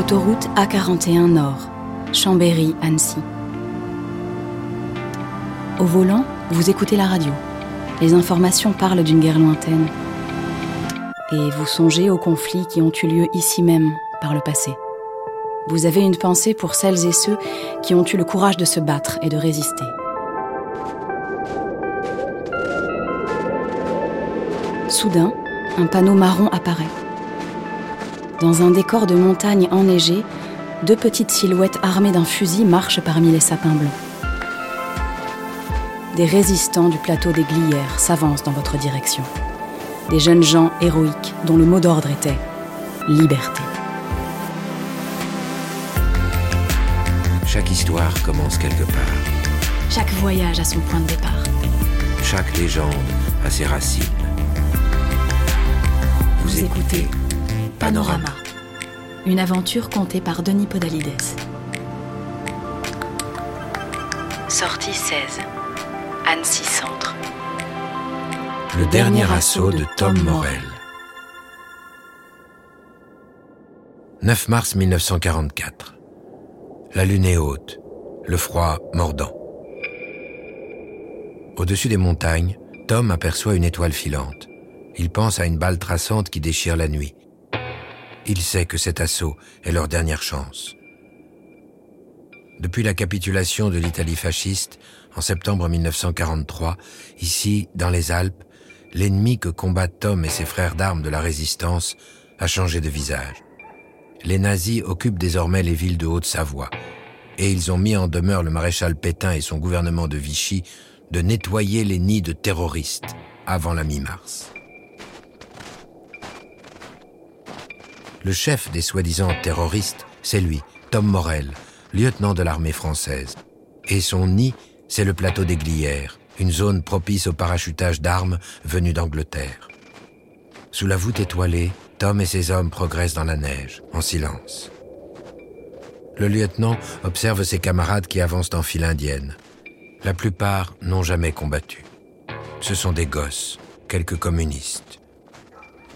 autoroute A41 Nord, Chambéry-Annecy. Au volant, vous écoutez la radio. Les informations parlent d'une guerre lointaine. Et vous songez aux conflits qui ont eu lieu ici même, par le passé. Vous avez une pensée pour celles et ceux qui ont eu le courage de se battre et de résister. Soudain, un panneau marron apparaît. Dans un décor de montagne enneigée, deux petites silhouettes armées d'un fusil marchent parmi les sapins blancs. Des résistants du plateau des Glières s'avancent dans votre direction. Des jeunes gens héroïques dont le mot d'ordre était liberté. Chaque histoire commence quelque part. Chaque voyage a son point de départ. Chaque légende a ses racines. Vous écoutez Panorama, une aventure contée par Denis Podalides. Sortie 16, Annecy Centre. Le dernier assaut de Tom Morel. 9 mars 1944. La lune est haute, le froid mordant. Au-dessus des montagnes, Tom aperçoit une étoile filante. Il pense à une balle traçante qui déchire la nuit. Il sait que cet assaut est leur dernière chance. Depuis la capitulation de l'Italie fasciste, en septembre 1943, ici, dans les Alpes, l'ennemi que combattent Tom et ses frères d'armes de la résistance a changé de visage. Les nazis occupent désormais les villes de Haute-Savoie, et ils ont mis en demeure le maréchal Pétain et son gouvernement de Vichy de nettoyer les nids de terroristes avant la mi-mars. Le chef des soi-disant terroristes, c'est lui, Tom Morel, lieutenant de l'armée française. Et son nid, c'est le plateau des Glières, une zone propice au parachutage d'armes venues d'Angleterre. Sous la voûte étoilée, Tom et ses hommes progressent dans la neige, en silence. Le lieutenant observe ses camarades qui avancent en file indienne. La plupart n'ont jamais combattu. Ce sont des gosses, quelques communistes.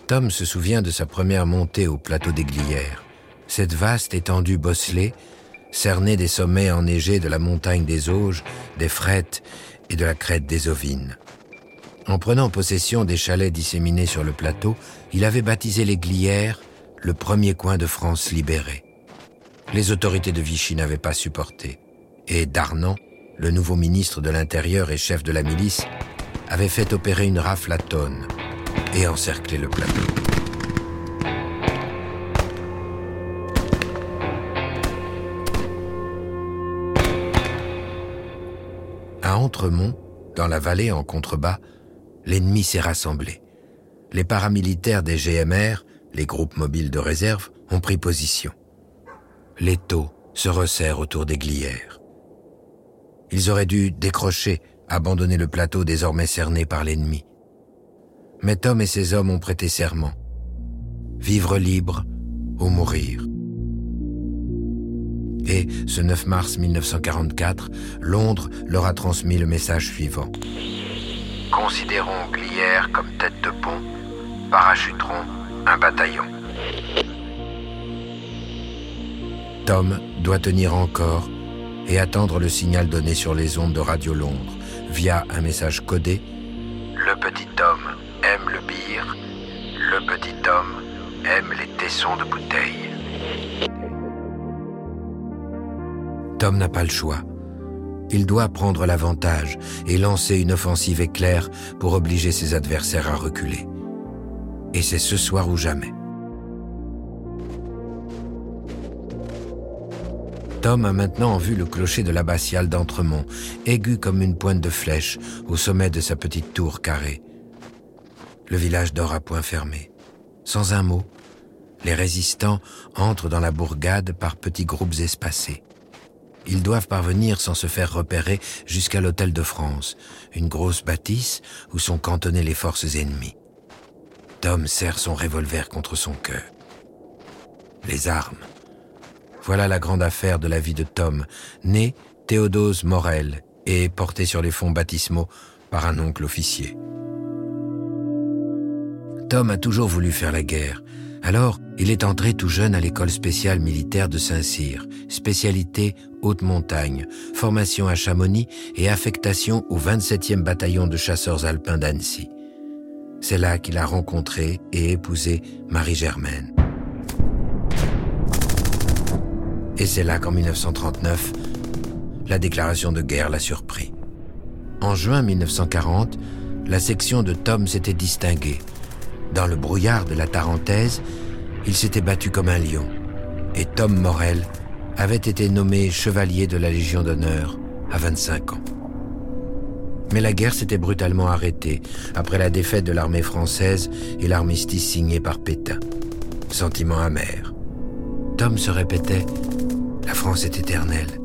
Tom se souvient de sa première montée au plateau des Glières. Cette vaste étendue bosselée, cernée des sommets enneigés de la montagne des Auges, des Frettes et de la crête des Ovines. En prenant possession des chalets disséminés sur le plateau, il avait baptisé les Glières le premier coin de France libéré. Les autorités de Vichy n'avaient pas supporté. Et Darnan, le nouveau ministre de l'Intérieur et chef de la milice, avait fait opérer une rafle à tonnes et encercler le plateau. À Entremont, dans la vallée en contrebas, l'ennemi s'est rassemblé. Les paramilitaires des GMR, les groupes mobiles de réserve, ont pris position. Les taux se resserrent autour des glières. Ils auraient dû décrocher, abandonner le plateau désormais cerné par l'ennemi. Mais Tom et ses hommes ont prêté serment. Vivre libre ou mourir. Et ce 9 mars 1944, Londres leur a transmis le message suivant. Considérons Glières comme tête de pont, parachuterons un bataillon. Tom doit tenir encore et attendre le signal donné sur les ondes de Radio Londres via un message codé. Le petit Tom petit homme aime les tessons de bouteille. Tom n'a pas le choix. Il doit prendre l'avantage et lancer une offensive éclair pour obliger ses adversaires à reculer. Et c'est ce soir ou jamais. Tom a maintenant vu le clocher de l'abbatiale d'Entremont, aigu comme une pointe de flèche au sommet de sa petite tour carrée. Le village dort à point fermé. Sans un mot, les résistants entrent dans la bourgade par petits groupes espacés. Ils doivent parvenir sans se faire repérer jusqu'à l'hôtel de France, une grosse bâtisse où sont cantonnées les forces ennemies. Tom serre son revolver contre son cœur. Les armes. Voilà la grande affaire de la vie de Tom, né Théodose Morel et porté sur les fonds baptismaux par un oncle officier. Tom a toujours voulu faire la guerre, Alors, il est entré tout jeune à l'école spéciale militaire de Saint-Cyr, spécialité haute montagne, formation à Chamonix et affectation au 27e bataillon de chasseurs alpins d'Annecy. C'est là qu'il a rencontré et épousé Marie-Germaine. Et c'est là qu'en 1939, la déclaration de guerre l'a surpris. En juin 1940, la section de Tom s'était distinguée. Dans le brouillard de la Tarentaise, il s'était battu comme un lion. Et Tom Morel avait été nommé chevalier de la Légion d'honneur à 25 ans. Mais la guerre s'était brutalement arrêtée après la défaite de l'armée française et l'armistice signé par Pétain. Sentiment amer. Tom se répétait ⁇ La France est éternelle.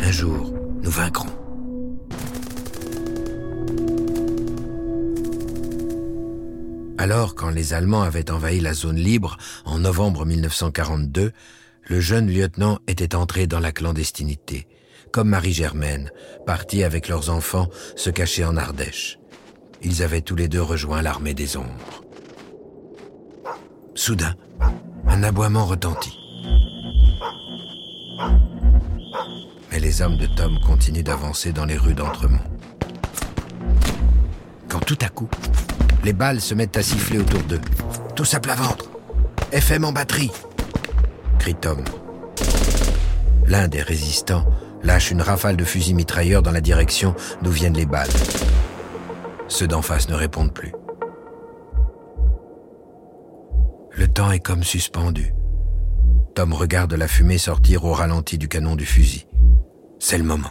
Un jour, nous vaincrons. Alors, quand les Allemands avaient envahi la zone libre en novembre 1942, le jeune lieutenant était entré dans la clandestinité, comme Marie-Germaine, partie avec leurs enfants se cacher en Ardèche. Ils avaient tous les deux rejoint l'armée des ombres. Soudain, un aboiement retentit. Mais les hommes de Tom continuent d'avancer dans les rues d'Entremont. Quand tout à coup, les balles se mettent à siffler autour d'eux. Tous à plat ventre. FM en batterie. crie Tom. L'un des résistants lâche une rafale de fusils mitrailleurs dans la direction d'où viennent les balles. Ceux d'en face ne répondent plus. Le temps est comme suspendu. Tom regarde la fumée sortir au ralenti du canon du fusil. C'est le moment.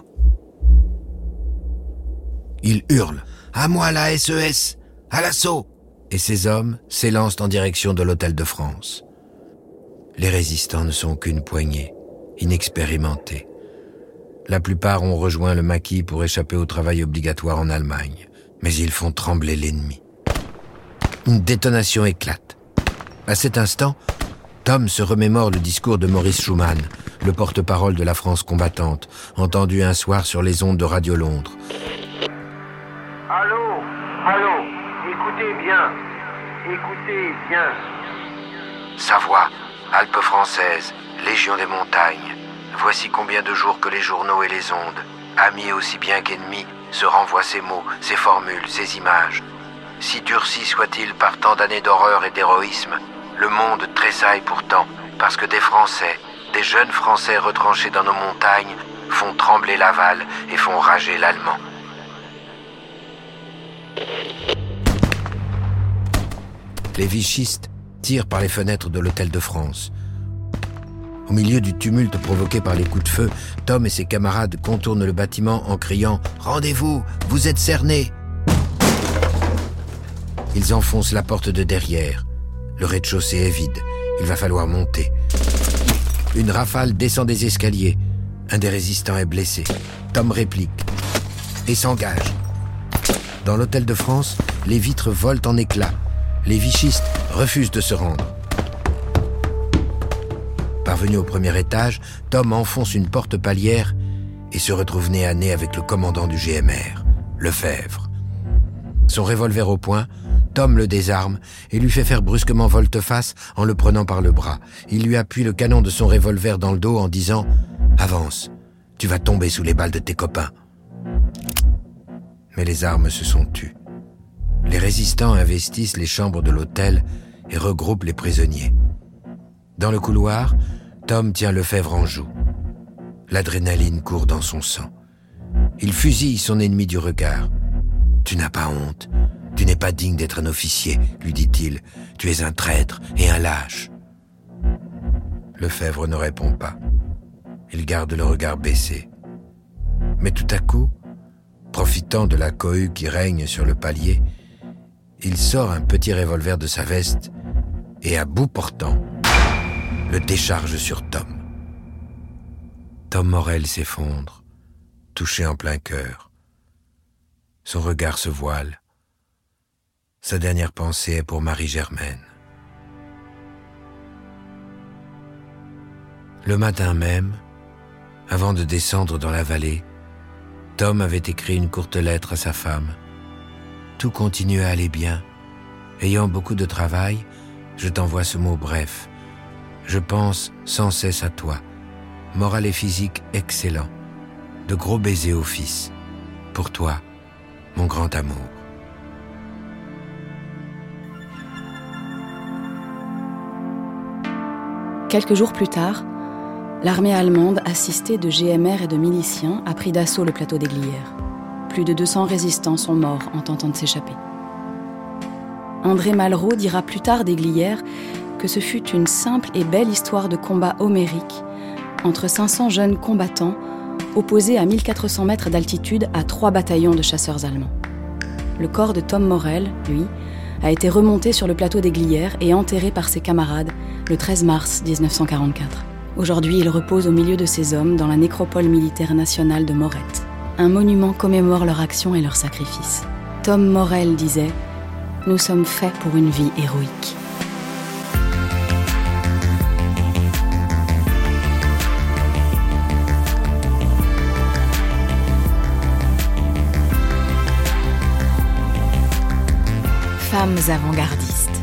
Il hurle. À moi la SES à l'assaut Et ces hommes s'élancent en direction de l'hôtel de France. Les résistants ne sont qu'une poignée, inexpérimentés. La plupart ont rejoint le maquis pour échapper au travail obligatoire en Allemagne, mais ils font trembler l'ennemi. Une détonation éclate. À cet instant, Tom se remémore le discours de Maurice Schumann, le porte-parole de la France combattante, entendu un soir sur les ondes de Radio Londres. Écoutez bien. Écoutez bien. Savoie, Alpes françaises, Légion des montagnes. Voici combien de jours que les journaux et les ondes, amis aussi bien qu'ennemis, se renvoient ces mots, ces formules, ces images. Si durci soit-il par tant d'années d'horreur et d'héroïsme, le monde tressaille pourtant, parce que des Français, des jeunes Français retranchés dans nos montagnes, font trembler l'aval et font rager l'allemand. Les vichistes tirent par les fenêtres de l'hôtel de France. Au milieu du tumulte provoqué par les coups de feu, Tom et ses camarades contournent le bâtiment en criant ⁇ Rendez-vous, vous êtes cernés !⁇ Ils enfoncent la porte de derrière. Le rez-de-chaussée est vide. Il va falloir monter. Une rafale descend des escaliers. Un des résistants est blessé. Tom réplique et s'engage. Dans l'hôtel de France, les vitres volent en éclats les vichistes refusent de se rendre. Parvenu au premier étage, Tom enfonce une porte palière et se retrouve nez à nez avec le commandant du GMR, Lefebvre. Son revolver au poing, Tom le désarme et lui fait faire brusquement volte-face en le prenant par le bras. Il lui appuie le canon de son revolver dans le dos en disant ⁇ Avance, tu vas tomber sous les balles de tes copains ⁇ Mais les armes se sont tues. Les résistants investissent les chambres de l'hôtel et regroupent les prisonniers. Dans le couloir, Tom tient Lefebvre en joue. L'adrénaline court dans son sang. Il fusille son ennemi du regard. Tu n'as pas honte. Tu n'es pas digne d'être un officier, lui dit-il. Tu es un traître et un lâche. Lefebvre ne répond pas. Il garde le regard baissé. Mais tout à coup, profitant de la cohue qui règne sur le palier, il sort un petit revolver de sa veste et à bout portant, le décharge sur Tom. Tom Morel s'effondre, touché en plein cœur. Son regard se voile. Sa dernière pensée est pour Marie-Germaine. Le matin même, avant de descendre dans la vallée, Tom avait écrit une courte lettre à sa femme tout continuait à aller bien. Ayant beaucoup de travail, je t'envoie ce mot bref. Je pense sans cesse à toi. Moral et physique excellent. De gros baisers au fils. Pour toi, mon grand amour. Quelques jours plus tard, l'armée allemande, assistée de GMR et de miliciens, a pris d'assaut le plateau des Glières. Plus de 200 résistants sont morts en tentant de s'échapper. André Malraux dira plus tard des Glières que ce fut une simple et belle histoire de combat homérique entre 500 jeunes combattants opposés à 1400 mètres d'altitude à trois bataillons de chasseurs allemands. Le corps de Tom Morel, lui, a été remonté sur le plateau des Glières et enterré par ses camarades le 13 mars 1944. Aujourd'hui, il repose au milieu de ses hommes dans la nécropole militaire nationale de Morette. Un monument commémore leur action et leur sacrifice. Tom Morel disait nous sommes faits pour une vie héroïque. Femmes avant-gardistes,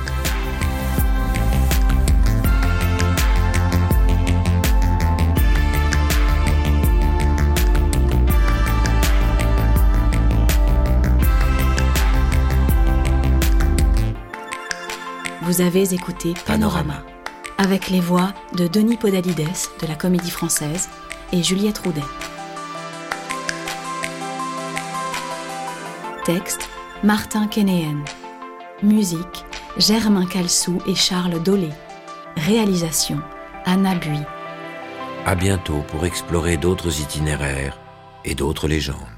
Vous avez écouté Panorama, avec les voix de Denis Podalides de la Comédie Française et Juliette Roudet. Texte Martin Kénéen. Musique Germain Calsou et Charles Dolé. Réalisation Anna Bui. À bientôt pour explorer d'autres itinéraires et d'autres légendes.